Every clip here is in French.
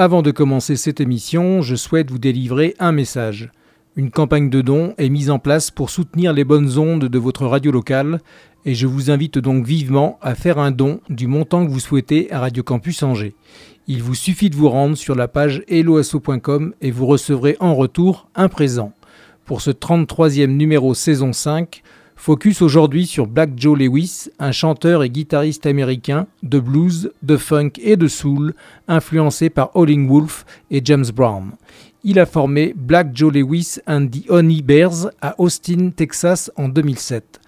Avant de commencer cette émission, je souhaite vous délivrer un message. Une campagne de dons est mise en place pour soutenir les bonnes ondes de votre radio locale et je vous invite donc vivement à faire un don du montant que vous souhaitez à Radio Campus Angers. Il vous suffit de vous rendre sur la page helloasso.com et vous recevrez en retour un présent. Pour ce 33e numéro saison 5, Focus aujourd'hui sur Black Joe Lewis, un chanteur et guitariste américain de blues, de funk et de soul, influencé par Howling Wolf et James Brown. Il a formé Black Joe Lewis and the Honey Bears à Austin, Texas en 2007.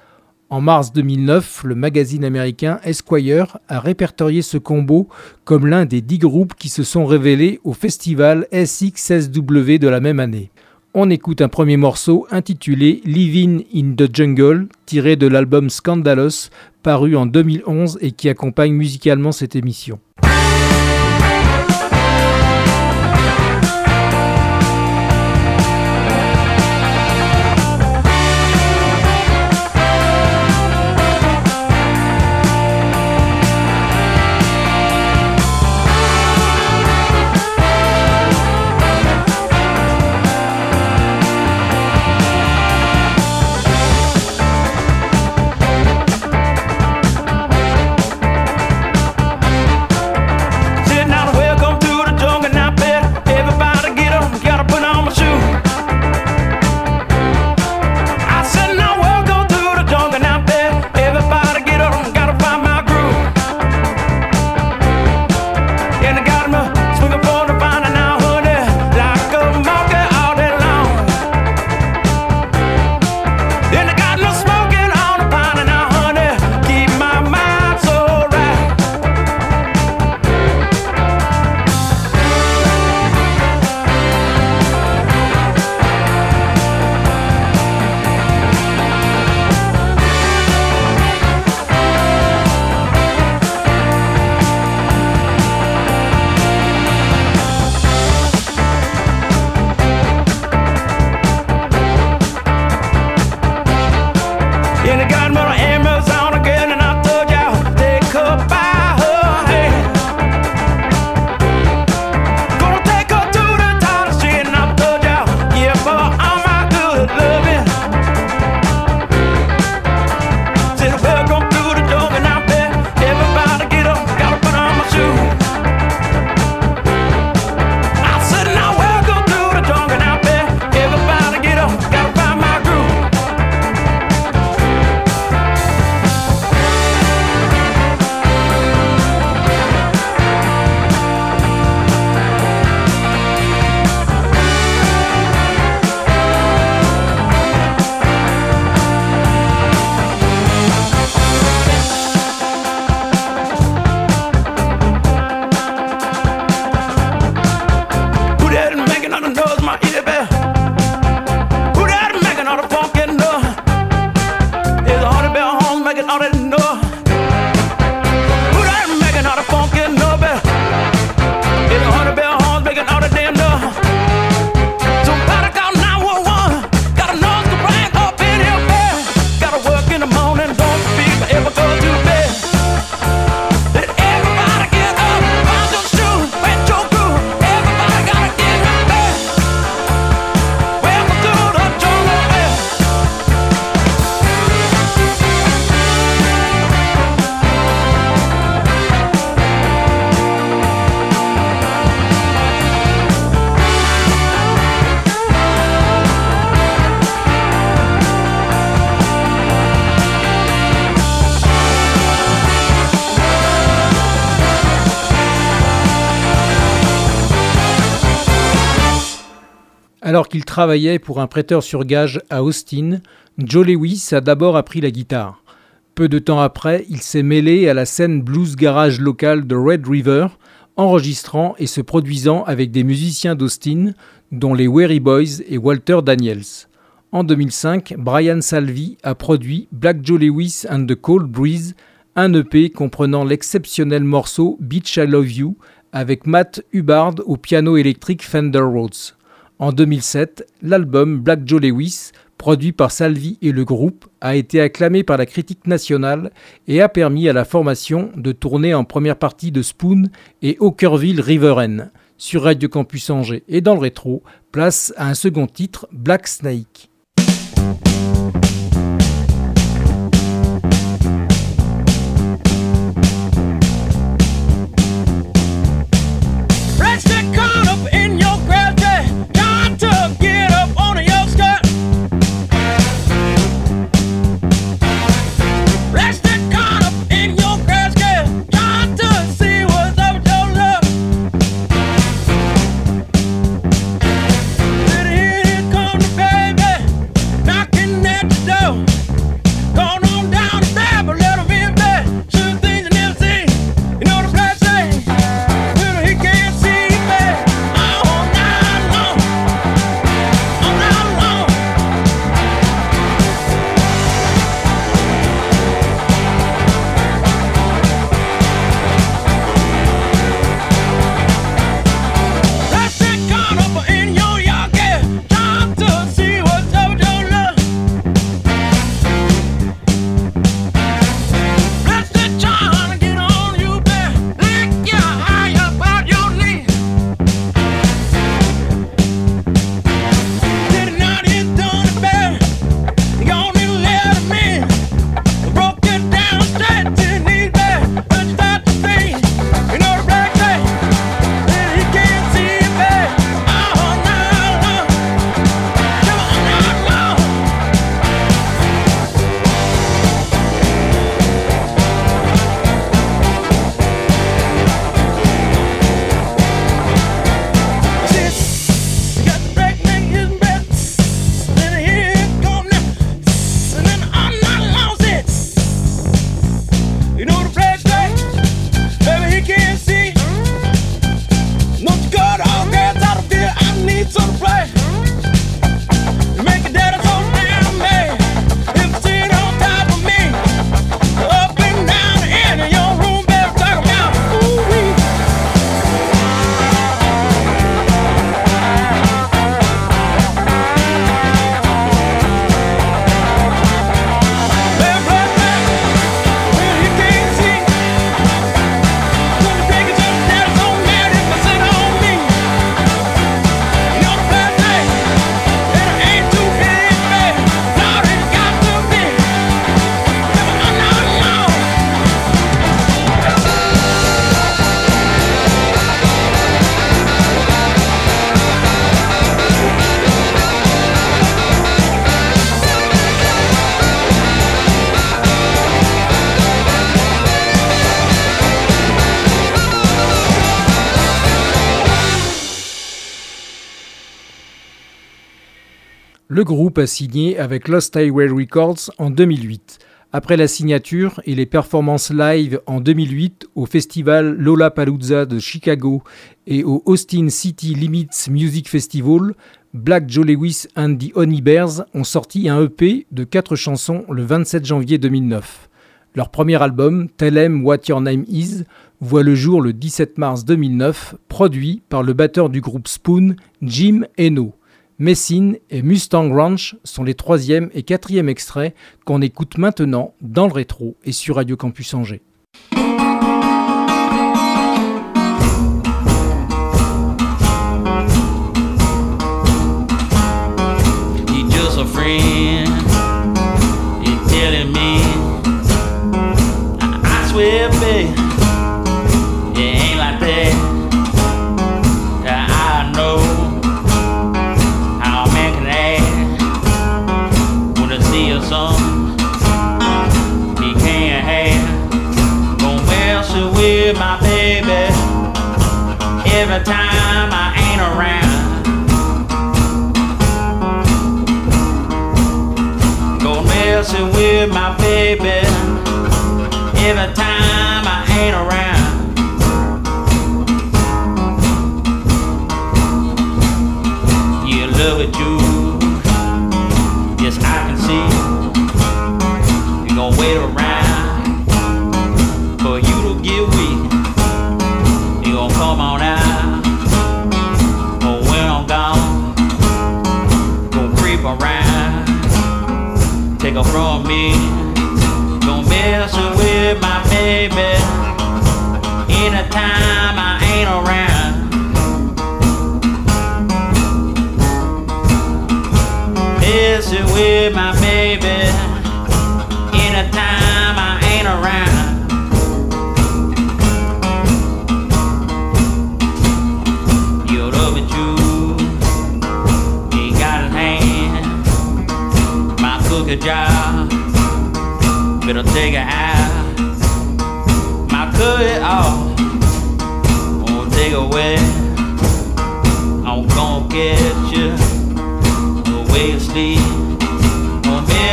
En mars 2009, le magazine américain Esquire a répertorié ce combo comme l'un des dix groupes qui se sont révélés au festival SXSW de la même année. On écoute un premier morceau intitulé Living in the Jungle, tiré de l'album Scandalous, paru en 2011 et qui accompagne musicalement cette émission. Qu'il travaillait pour un prêteur sur gage à Austin, Joe Lewis a d'abord appris la guitare. Peu de temps après, il s'est mêlé à la scène blues garage locale de Red River enregistrant et se produisant avec des musiciens d'Austin, dont les Weary Boys et Walter Daniels. En 2005, Brian Salvi a produit Black Joe Lewis and the Cold Breeze, un EP comprenant l'exceptionnel morceau Beach I Love You avec Matt Hubbard au piano électrique Fender Rhodes. En 2007, l'album Black Joe Lewis, produit par Salvi et le groupe, a été acclamé par la critique nationale et a permis à la formation de tourner en première partie de Spoon et Hawkerville Riveren. Sur Radio Campus Angers et dans le rétro, place à un second titre, Black Snake. Le groupe a signé avec Lost Highway Records en 2008. Après la signature et les performances live en 2008 au festival Lollapalooza de Chicago et au Austin City Limits Music Festival, Black Joe Lewis and the Honey Bears ont sorti un EP de 4 chansons le 27 janvier 2009. Leur premier album, Tell Em What Your Name Is, voit le jour le 17 mars 2009, produit par le batteur du groupe Spoon, Jim Eno. Messine et Mustang Ranch sont les troisième et quatrième extraits qu'on écoute maintenant dans le rétro et sur Radio Campus Angers.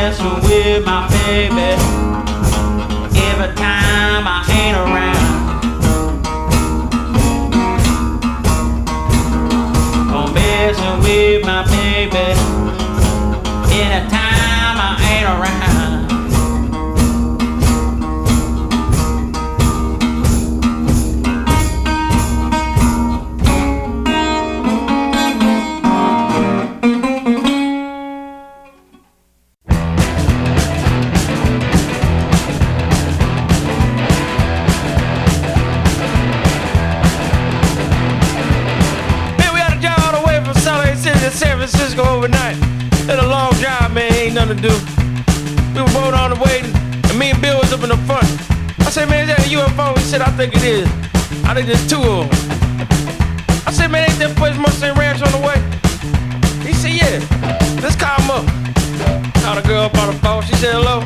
Messing with my baby. Every time I ain't around. I'm messing with my baby. Anytime I ain't around. Nothing to do. We were both on the way, and me and Bill was up in the front. I said, man, is that a UFO? He said, I think it is. I think there's two of them. I said, man, ain't that place Mustang Ranch on the way? He said, yeah. Let's call him up. Called a girl up on the phone. She said, hello.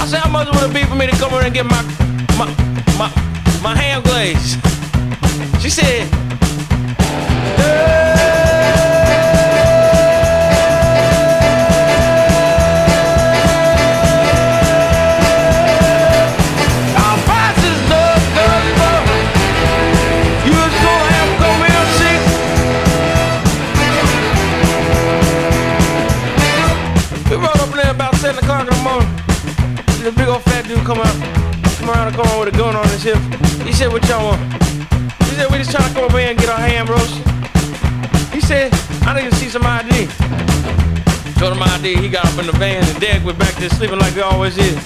I said, how much would it be for me to come over and get my my my my ham glaze? She said, He said, what y'all want? He said, we just trying to come over here and get our ham roast. He said, I need to see some ID. Showed him ID, he got up in the van and Dad went back there sleeping like he always is.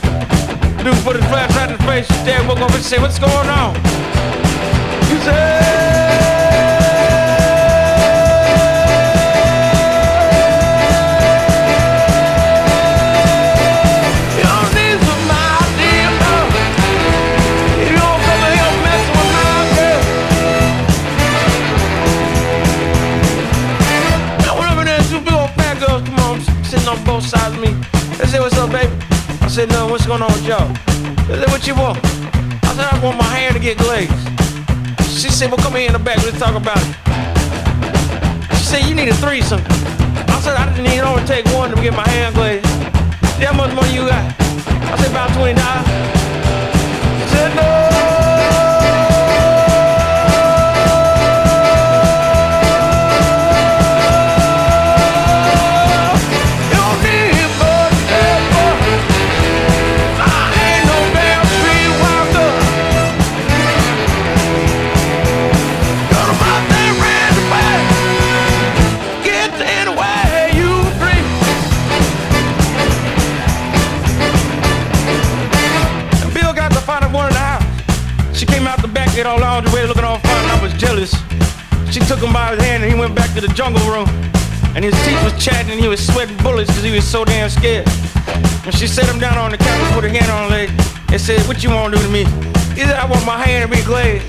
Dude put his flashlight in his face, Dad woke up and said, what's going on? He said, said, no, what's going on with y'all? Said, what you want? I said, I want my hair to get glazed. She said, well, come here in the back, let's talk about it. She said, you need a threesome. I said, I didn't need, it only take one to get my hair glazed. How much money you got? I said, about $20. She said, no. Back all lingerie looking all fine I was jealous. She took him by his hand and he went back to the jungle room. And his teeth was chatting and he was sweating bullets because he was so damn scared. And she set him down on the couch, put her hand on her leg, and said, What you want to do to me? He said, I want my hand to be glazed.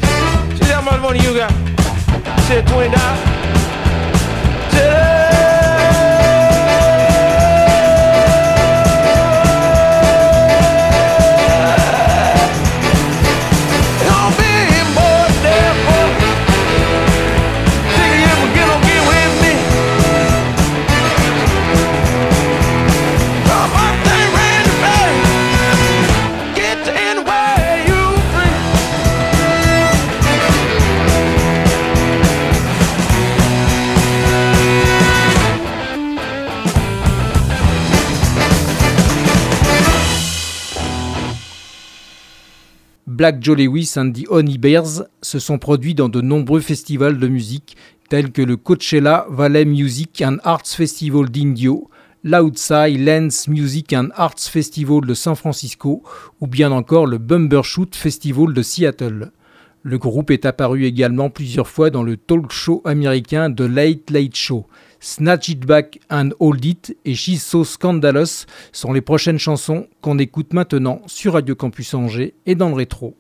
She said, How much money you got? He said, $20. She said, Black Joe Lewis and the Honey Bears se sont produits dans de nombreux festivals de musique tels que le Coachella Valley Music and Arts Festival d'Indio, l'Outside Lens Music and Arts Festival de San Francisco ou bien encore le Bumbershoot Festival de Seattle. Le groupe est apparu également plusieurs fois dans le talk show américain The Late Late Show. Snatch It Back and Hold It et She's So Scandalous sont les prochaines chansons qu'on écoute maintenant sur Radio Campus Angers et dans le rétro.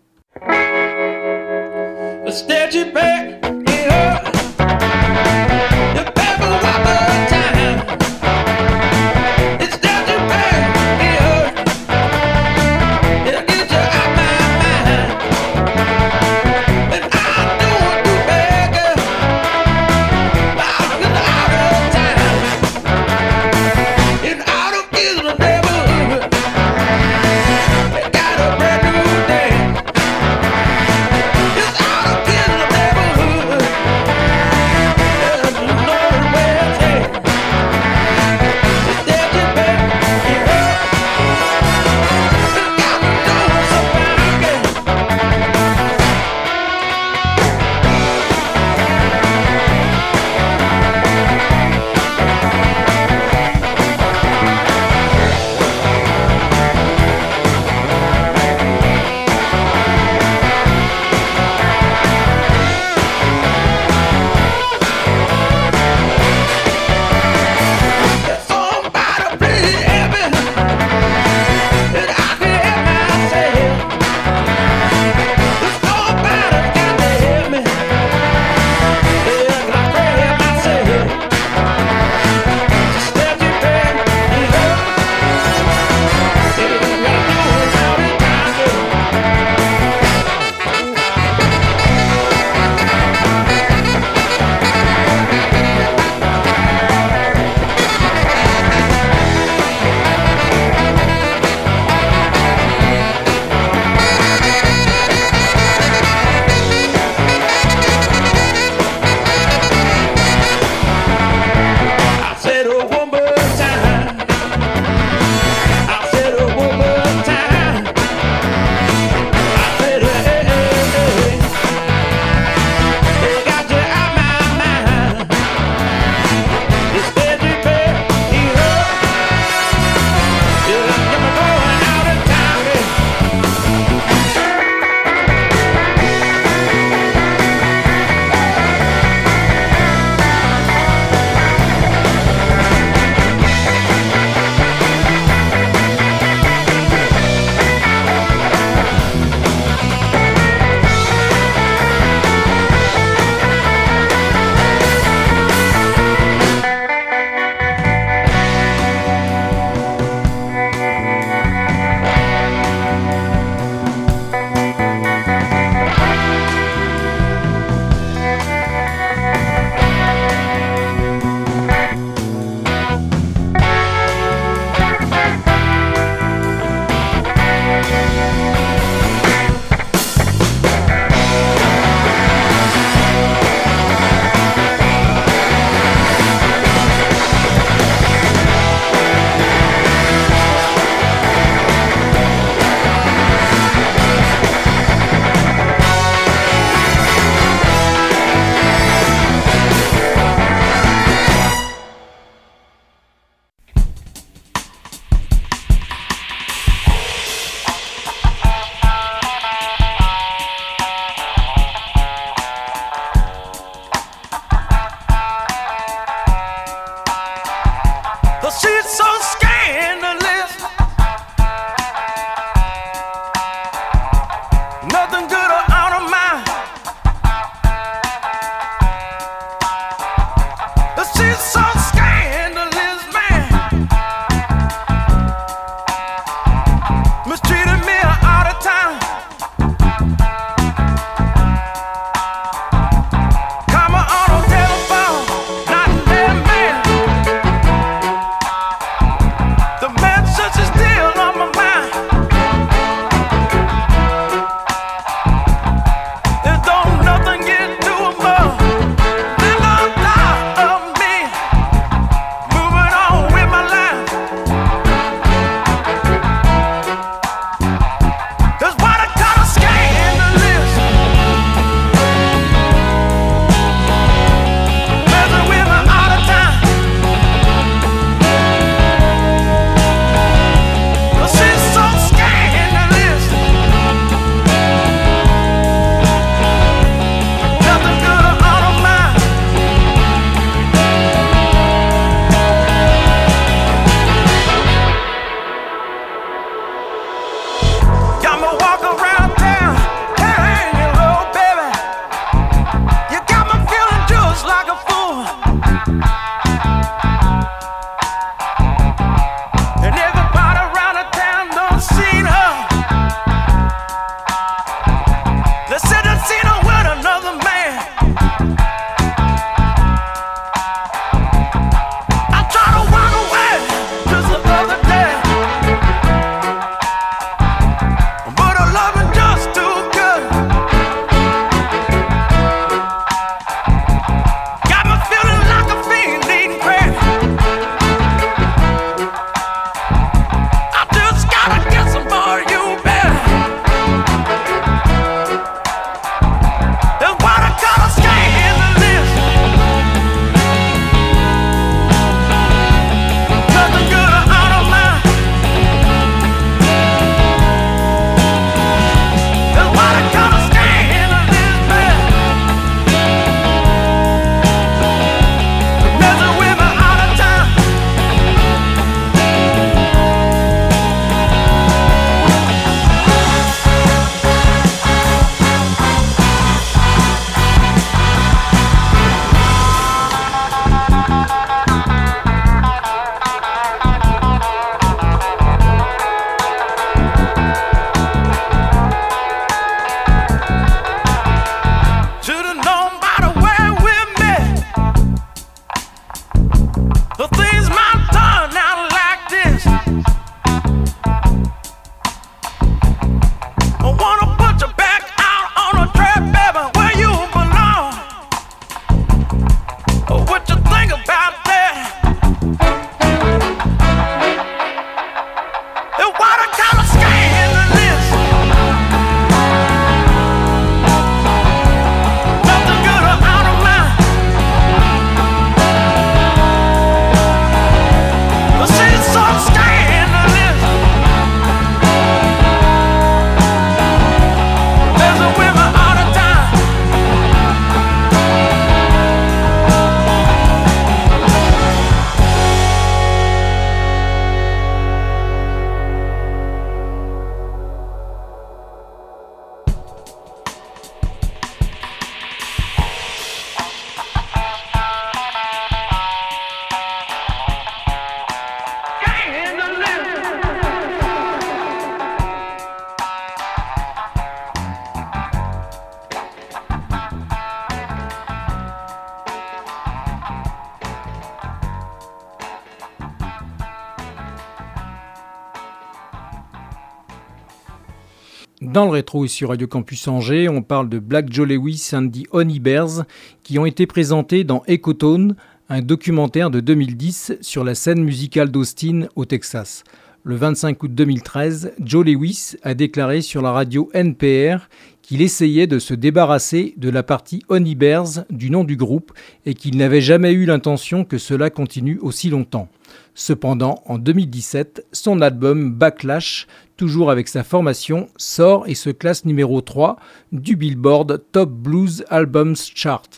Dans le rétro sur Radio Campus Angers, on parle de Black Joe Lewis and the Honey Bears qui ont été présentés dans Ecotone, un documentaire de 2010 sur la scène musicale d'Austin au Texas. Le 25 août 2013, Joe Lewis a déclaré sur la radio NPR qu'il essayait de se débarrasser de la partie Honey Bears du nom du groupe et qu'il n'avait jamais eu l'intention que cela continue aussi longtemps. Cependant, en 2017, son album Backlash toujours avec sa formation, sort et se classe numéro 3 du Billboard Top Blues Albums Chart.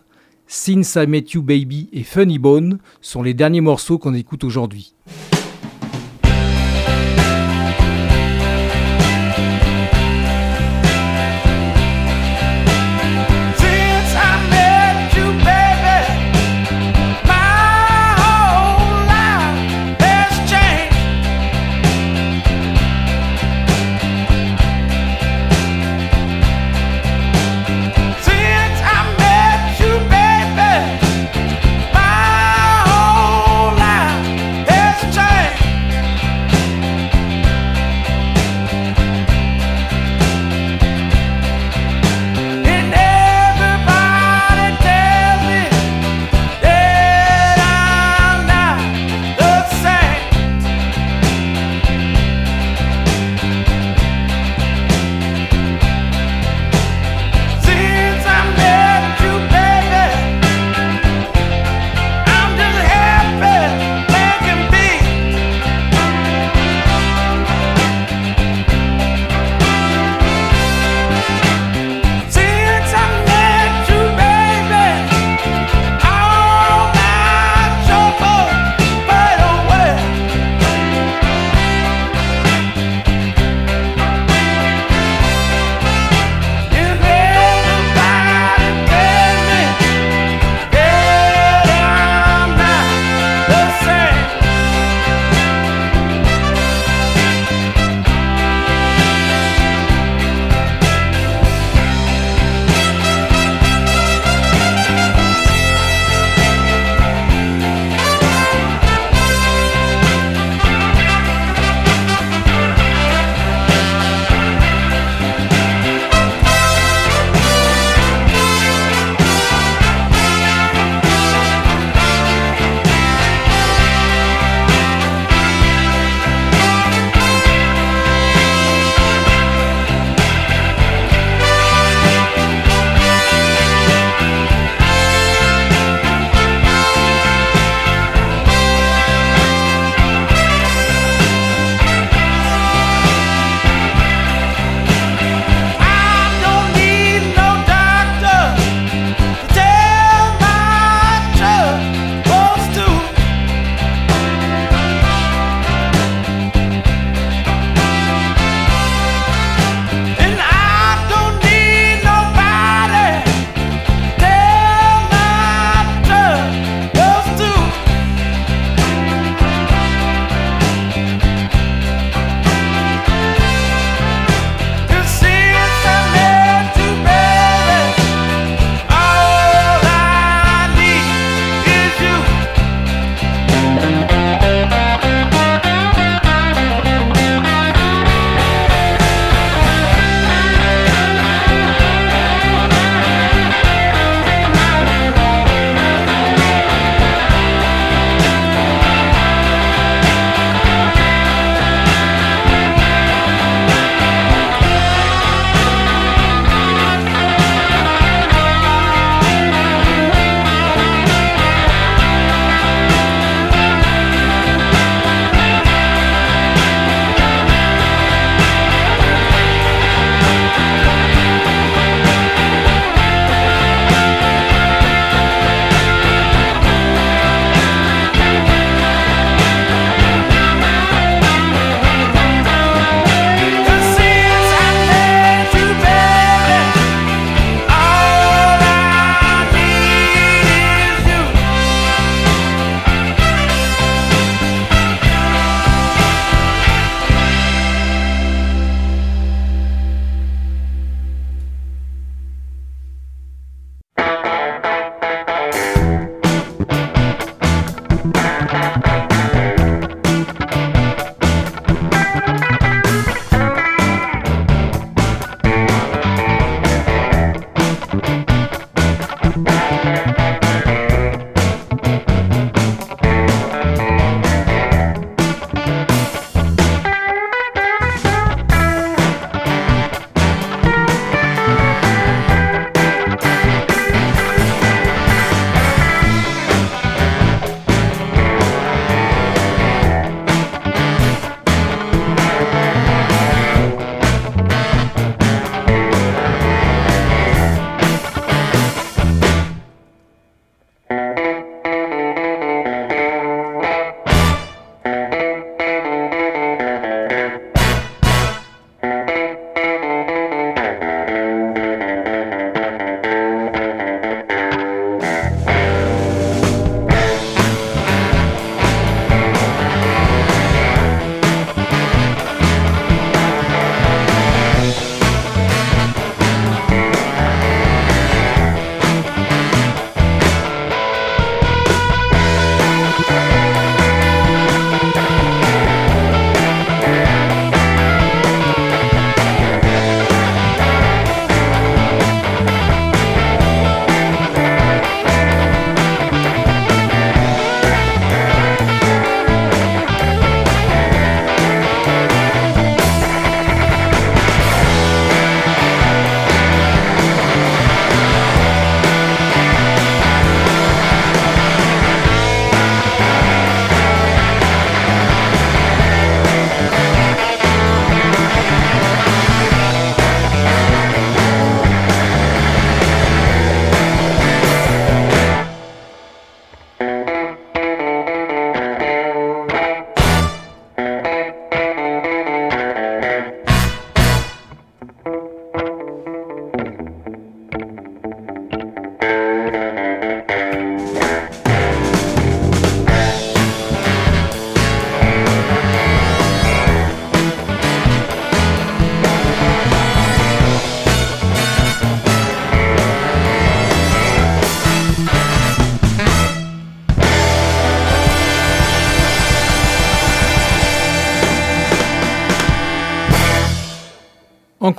Since I Met You Baby et Funny Bone sont les derniers morceaux qu'on écoute aujourd'hui.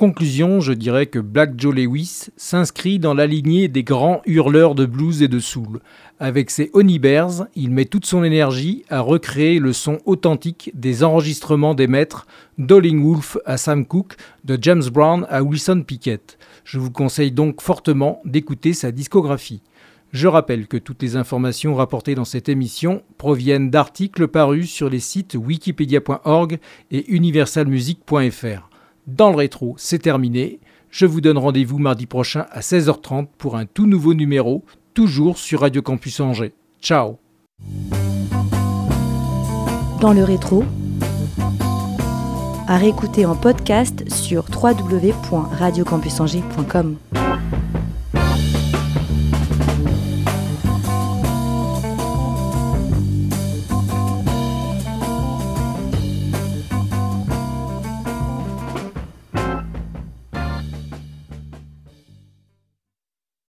Conclusion, je dirais que Black Joe Lewis s'inscrit dans la lignée des grands hurleurs de blues et de soul. Avec ses Honey Bears, il met toute son énergie à recréer le son authentique des enregistrements des maîtres d'Olling Wolf à Sam Cooke, de James Brown à Wilson Pickett. Je vous conseille donc fortement d'écouter sa discographie. Je rappelle que toutes les informations rapportées dans cette émission proviennent d'articles parus sur les sites wikipedia.org et universalmusic.fr. Dans le rétro, c'est terminé. Je vous donne rendez-vous mardi prochain à 16h30 pour un tout nouveau numéro, toujours sur Radio Campus Angers. Ciao Dans le rétro, à réécouter en podcast sur www.radiocampusangers.com.